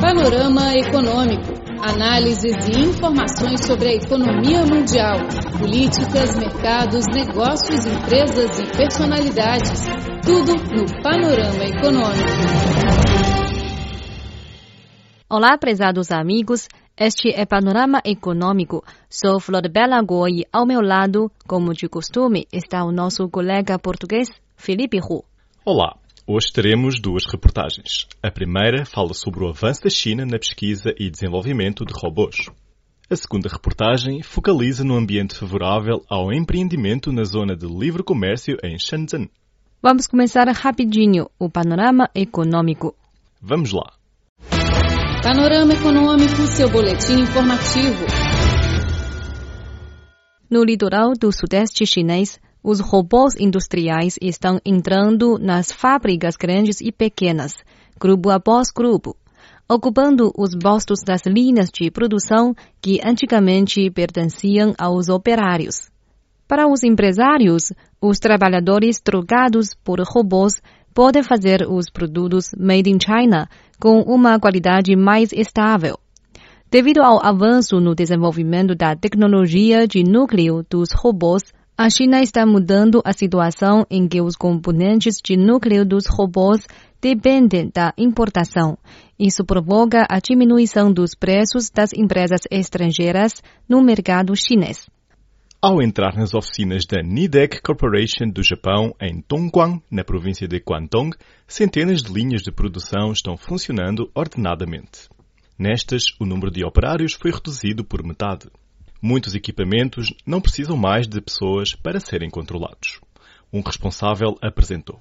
Panorama Econômico. Análises e informações sobre a economia mundial, políticas, mercados, negócios, empresas e personalidades. Tudo no Panorama Econômico. Olá, prezados amigos. Este é Panorama Econômico. Sou Flor Bela Go e ao meu lado, como de costume, está o nosso colega português, Felipe Hu. Olá. Hoje teremos duas reportagens. A primeira fala sobre o avanço da China na pesquisa e desenvolvimento de robôs. A segunda reportagem focaliza no ambiente favorável ao empreendimento na zona de livre comércio em Shenzhen. Vamos começar rapidinho o panorama econômico. Vamos lá. Panorama Econômico, seu boletim informativo. No litoral do sudeste chinês, os robôs industriais estão entrando nas fábricas grandes e pequenas, grupo após grupo, ocupando os postos das linhas de produção que antigamente pertenciam aos operários. Para os empresários, os trabalhadores trocados por robôs podem fazer os produtos made in China com uma qualidade mais estável. Devido ao avanço no desenvolvimento da tecnologia de núcleo dos robôs, a China está mudando a situação em que os componentes de núcleo dos robôs dependem da importação. Isso provoca a diminuição dos preços das empresas estrangeiras no mercado chinês. Ao entrar nas oficinas da Nidec Corporation do Japão, em Dongguan, na província de Guangdong, centenas de linhas de produção estão funcionando ordenadamente. Nestas, o número de operários foi reduzido por metade. Muitos equipamentos não precisam mais de pessoas para serem controlados. Um responsável apresentou.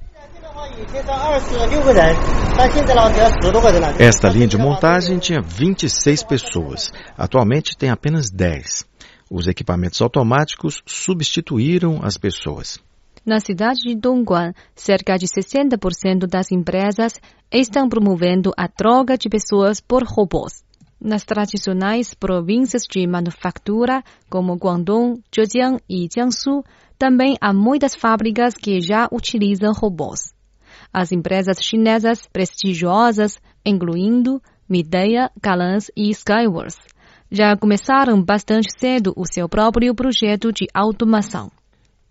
Esta linha de montagem tinha 26 pessoas. Atualmente tem apenas 10. Os equipamentos automáticos substituíram as pessoas. Na cidade de Dongguan, cerca de 60% das empresas estão promovendo a troca de pessoas por robôs. Nas tradicionais províncias de manufatura, como Guangdong, Zhejiang e Jiangsu, também há muitas fábricas que já utilizam robôs. As empresas chinesas prestigiosas, incluindo Midea, Calans e Skyworth, já começaram bastante cedo o seu próprio projeto de automação.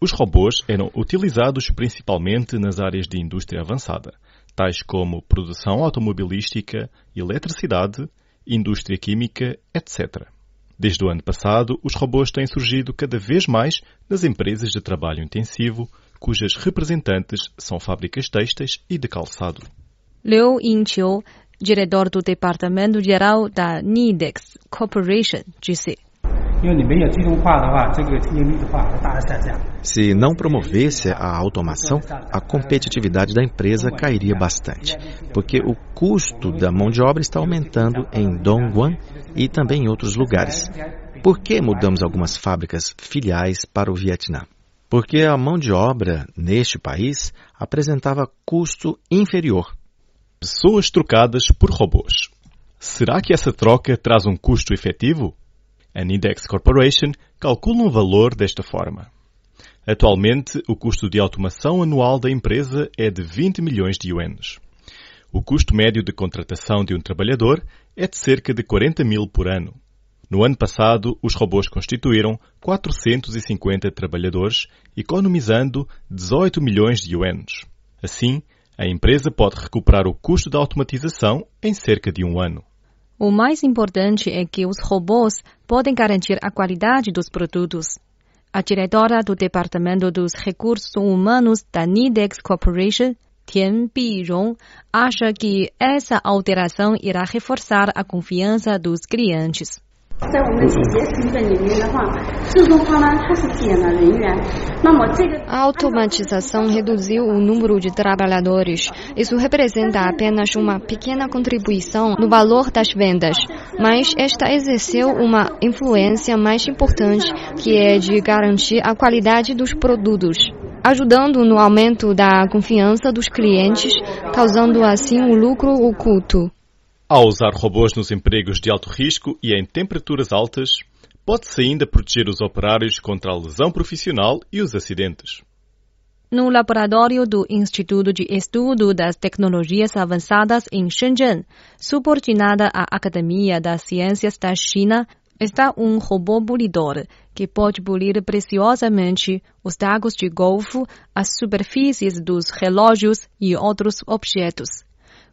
Os robôs eram utilizados principalmente nas áreas de indústria avançada, tais como produção automobilística, eletricidade, indústria química, etc. Desde o ano passado, os robôs têm surgido cada vez mais nas empresas de trabalho intensivo, cujas representantes são fábricas têxteis e de calçado. Liu Yingqiu, diretor do Departamento Geral da Nidex Corporation, disse. Se não promovesse a automação, a competitividade da empresa cairia bastante, porque o custo da mão de obra está aumentando em Dongguan e também em outros lugares. Por que mudamos algumas fábricas filiais para o Vietnã? Porque a mão de obra neste país apresentava custo inferior. Pessoas trocadas por robôs. Será que essa troca traz um custo efetivo? A Nindex Corporation calcula um valor desta forma. Atualmente, o custo de automação anual da empresa é de 20 milhões de ienes. O custo médio de contratação de um trabalhador é de cerca de 40 mil por ano. No ano passado, os robôs constituíram 450 trabalhadores, economizando 18 milhões de ienes. Assim, a empresa pode recuperar o custo da automatização em cerca de um ano. O mais importante é que os robôs podem garantir a qualidade dos produtos. A diretora do Departamento dos Recursos Humanos da Nidex Corporation, Tian Birong, acha que essa alteração irá reforçar a confiança dos clientes. A automatização reduziu o número de trabalhadores. Isso representa apenas uma pequena contribuição no valor das vendas, mas esta exerceu uma influência mais importante, que é de garantir a qualidade dos produtos, ajudando no aumento da confiança dos clientes, causando assim um lucro oculto. Ao usar robôs nos empregos de alto risco e em temperaturas altas, pode-se ainda proteger os operários contra a lesão profissional e os acidentes. no laboratório do Instituto de Estudo das Tecnologias Avançadas em Shenzhen, subordinada à Academia das Ciências da China, está um robô polidor que pode polir preciosamente os tacos de golfe, as superfícies dos relógios e outros objetos.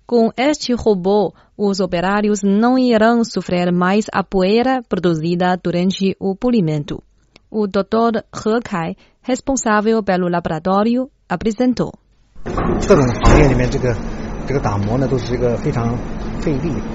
Com este robô, os operários não irão sofrer mais a poeira produzida durante o polimento. O Dr. He Kai, responsável pelo laboratório, apresentou.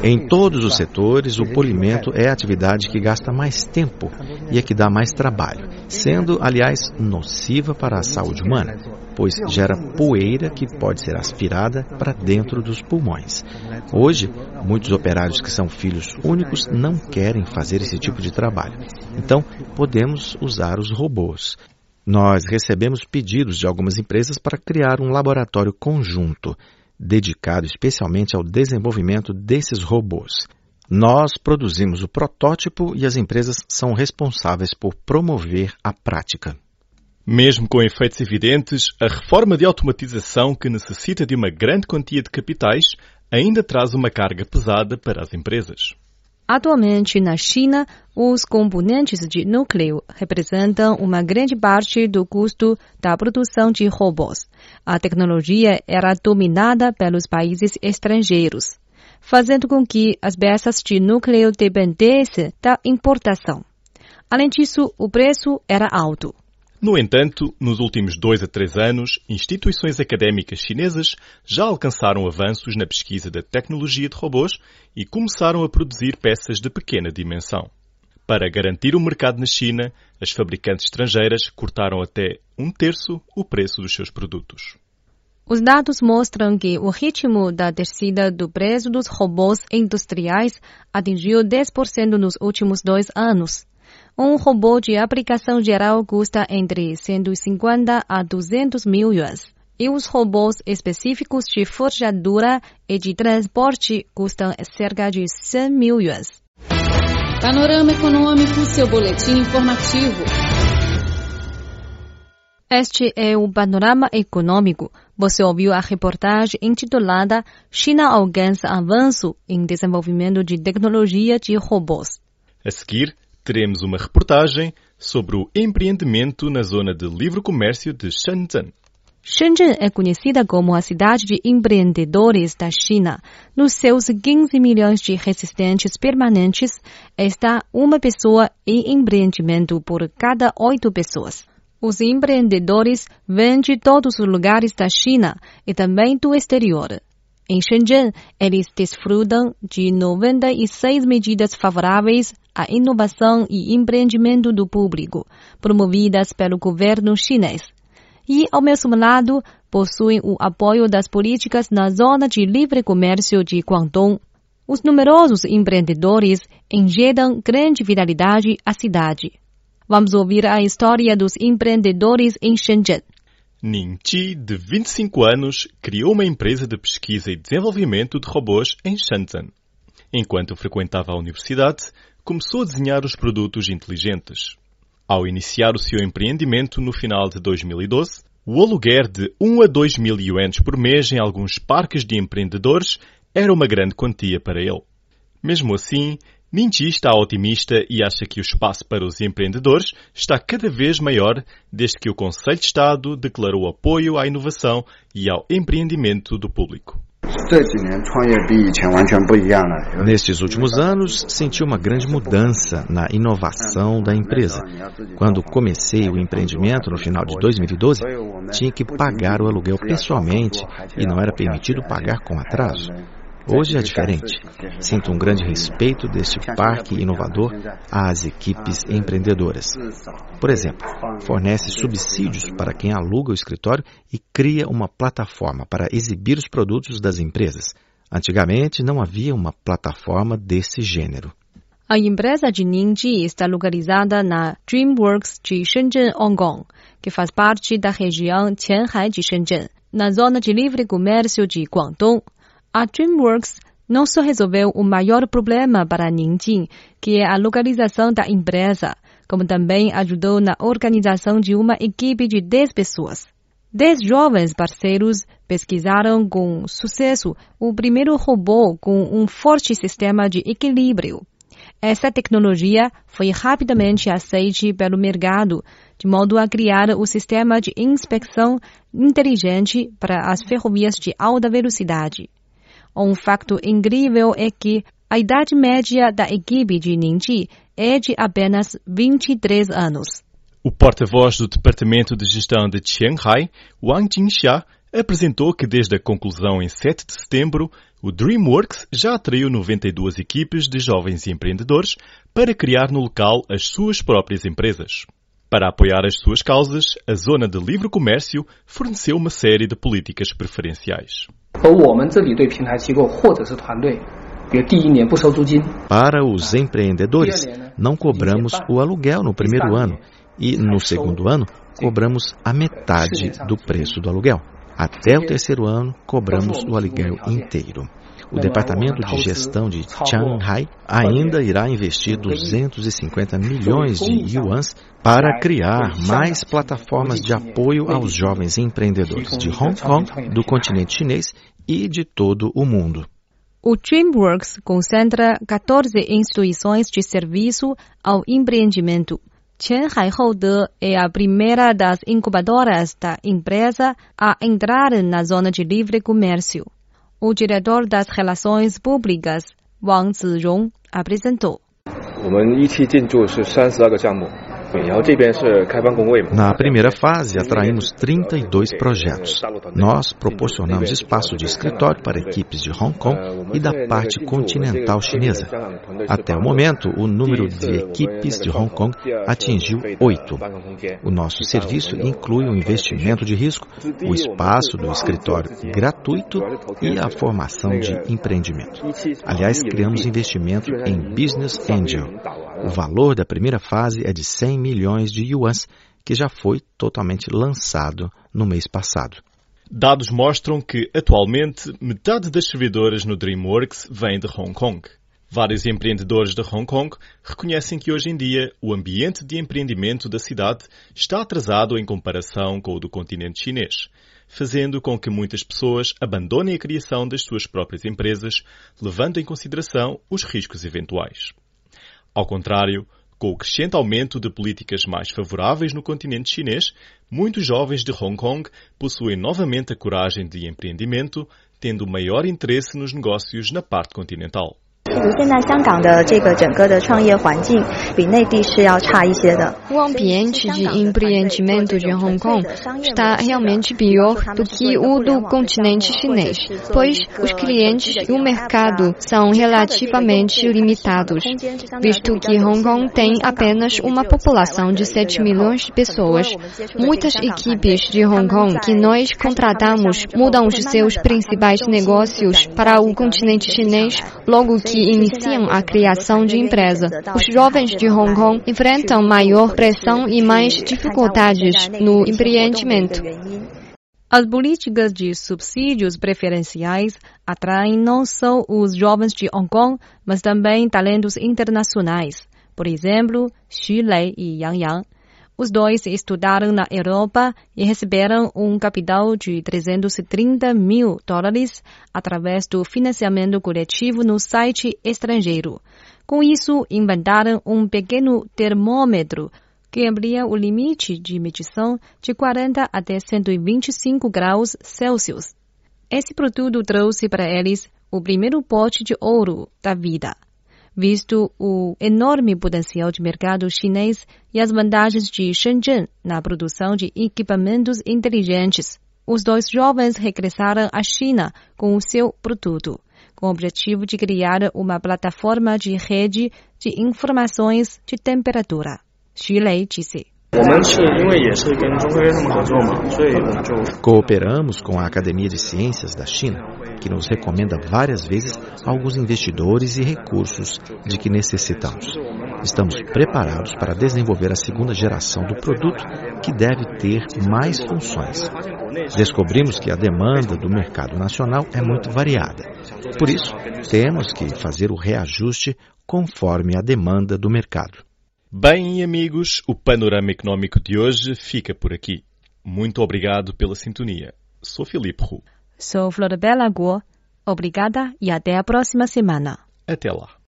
Em todos os setores, o polimento é a atividade que gasta mais tempo e é que dá mais trabalho, sendo, aliás, nociva para a saúde humana, pois gera poeira que pode ser aspirada para dentro dos pulmões. Hoje, muitos operários que são filhos únicos não querem fazer esse tipo de trabalho. Então, podemos usar os robôs. Nós recebemos pedidos de algumas empresas para criar um laboratório conjunto dedicado especialmente ao desenvolvimento desses robôs. Nós produzimos o protótipo e as empresas são responsáveis por promover a prática. Mesmo com efeitos evidentes, a reforma de automatização, que necessita de uma grande quantia de capitais, ainda traz uma carga pesada para as empresas. Atualmente, na China, os componentes de núcleo representam uma grande parte do custo da produção de robôs. A tecnologia era dominada pelos países estrangeiros, fazendo com que as peças de núcleo dependessem da importação. Além disso, o preço era alto. No entanto, nos últimos dois a três anos, instituições académicas chinesas já alcançaram avanços na pesquisa da tecnologia de robôs e começaram a produzir peças de pequena dimensão. Para garantir o mercado na China, as fabricantes estrangeiras cortaram até um terço o preço dos seus produtos. Os dados mostram que o ritmo da descida do preço dos robôs industriais atingiu 10% nos últimos dois anos. Um robô de aplicação geral custa entre 150 a 200 mil yuans. E os robôs específicos de forjadura e de transporte custam cerca de 100 mil yuans. Panorama Econômico, seu boletim informativo. Este é o Panorama Econômico. Você ouviu a reportagem intitulada China alcança avanço em desenvolvimento de tecnologia de robôs. A seguir, teremos uma reportagem sobre o empreendimento na zona de livre comércio de Shenzhen. Shenzhen é conhecida como a cidade de empreendedores da China. Nos seus 15 milhões de residentes permanentes, está uma pessoa em empreendimento por cada oito pessoas. Os empreendedores vêm de todos os lugares da China e também do exterior. Em Shenzhen, eles desfrutam de 96 medidas favoráveis à inovação e empreendimento do público, promovidas pelo governo chinês. E, ao mesmo lado, possuem o apoio das políticas na zona de livre comércio de Guangdong. Os numerosos empreendedores injetam grande vitalidade à cidade. Vamos ouvir a história dos empreendedores em Shenzhen. Ning Chi, de 25 anos, criou uma empresa de pesquisa e desenvolvimento de robôs em Shenzhen. Enquanto frequentava a universidade, começou a desenhar os produtos inteligentes. Ao iniciar o seu empreendimento no final de 2012, o aluguer de 1 a 2 mil yuans por mês em alguns parques de empreendedores era uma grande quantia para ele. Mesmo assim, Minchi está otimista e acha que o espaço para os empreendedores está cada vez maior desde que o Conselho de Estado declarou apoio à inovação e ao empreendimento do público. Nestes últimos anos, senti uma grande mudança na inovação da empresa. Quando comecei o empreendimento no final de 2012, tinha que pagar o aluguel pessoalmente e não era permitido pagar com atraso. Hoje é diferente. Sinto um grande respeito deste parque inovador às equipes empreendedoras. Por exemplo, fornece subsídios para quem aluga o escritório e cria uma plataforma para exibir os produtos das empresas. Antigamente não havia uma plataforma desse gênero. A empresa de Ningji está localizada na DreamWorks de Shenzhen Hongkong, que faz parte da região Qianhai de Shenzhen, na zona de livre comércio de Guangdong. A DreamWorks não só resolveu o maior problema para Ninjing, que é a localização da empresa, como também ajudou na organização de uma equipe de 10 pessoas. Dez jovens parceiros pesquisaram com sucesso o primeiro robô com um forte sistema de equilíbrio. Essa tecnologia foi rapidamente aceita pelo mercado, de modo a criar o sistema de inspeção inteligente para as ferrovias de alta velocidade. Um facto incrível é que a idade média da equipe de Ningji é de apenas 23 anos. O porta-voz do Departamento de Gestão de Shanghai, Wang Jingxia, apresentou que desde a conclusão em 7 de setembro, o DreamWorks já atraiu 92 equipes de jovens empreendedores para criar no local as suas próprias empresas. Para apoiar as suas causas, a Zona de Livre Comércio forneceu uma série de políticas preferenciais. Para os empreendedores, não cobramos o aluguel no primeiro ano e, no segundo ano, cobramos a metade do preço do aluguel. Até o terceiro ano, cobramos o aluguel inteiro. O Departamento de Gestão de Shanghai ainda irá investir 250 milhões de yuans para criar mais plataformas de apoio aos jovens empreendedores de Hong Kong, do continente chinês e de todo o mundo. O DreamWorks concentra 14 instituições de serviço ao empreendimento. Chen Haihoude é a primeira das incubadoras da empresa a entrar na zona de livre comércio. O diretor das relações públicas, Wang Zirong, apresentou. 我们一期进驻是三十二个项目，na primeira fase, atraímos 32 projetos. Nós proporcionamos espaço de escritório para equipes de Hong Kong e da parte continental chinesa. Até o momento, o número de equipes de Hong Kong atingiu oito. O nosso serviço inclui o investimento de risco, o espaço do escritório gratuito e a formação de empreendimento. Aliás, criamos investimento em Business Angel. O valor da primeira fase é de 100 milhões de yuans, que já foi totalmente lançado no mês passado. Dados mostram que, atualmente, metade das servidoras no DreamWorks vem de Hong Kong. Vários empreendedores de Hong Kong reconhecem que hoje em dia o ambiente de empreendimento da cidade está atrasado em comparação com o do continente chinês, fazendo com que muitas pessoas abandonem a criação das suas próprias empresas, levando em consideração os riscos eventuais. Ao contrário, com o crescente aumento de políticas mais favoráveis no continente chinês, muitos jovens de Hong Kong possuem novamente a coragem de empreendimento, tendo maior interesse nos negócios na parte continental. O ambiente de empreendimento de Hong Kong está realmente pior do que o do continente chinês, pois os clientes e o mercado são relativamente limitados, visto que Hong Kong tem apenas uma população de 7 milhões de pessoas. Muitas equipes de Hong Kong que nós contratamos mudam os seus principais negócios para o continente chinês logo que iniciam a criação de empresa. Os jovens de Hong Kong enfrentam maior pressão e mais dificuldades no empreendimento. As políticas de subsídios preferenciais atraem não só os jovens de Hong Kong, mas também talentos internacionais. Por exemplo, Xu Lei e Yang Yang os dois estudaram na Europa e receberam um capital de 330 mil dólares através do financiamento coletivo no site estrangeiro. Com isso, inventaram um pequeno termômetro que amplia o limite de medição de 40 até 125 graus Celsius. Esse produto trouxe para eles o primeiro pote de ouro da vida visto o enorme potencial de mercado chinês e as vantagens de Shenzhen na produção de equipamentos inteligentes. Os dois jovens regressaram à China com o seu produto, com o objetivo de criar uma plataforma de rede de informações de temperatura. Xu Lei disse. Cooperamos com a Academia de Ciências da China, que nos recomenda várias vezes alguns investidores e recursos de que necessitamos. Estamos preparados para desenvolver a segunda geração do produto, que deve ter mais funções. Descobrimos que a demanda do mercado nacional é muito variada. Por isso, temos que fazer o reajuste conforme a demanda do mercado. Bem, amigos, o panorama económico de hoje fica por aqui. Muito obrigado pela sintonia. Sou Filipe Hu. Sou Florabella Guo. Obrigada e até a próxima semana. Até lá.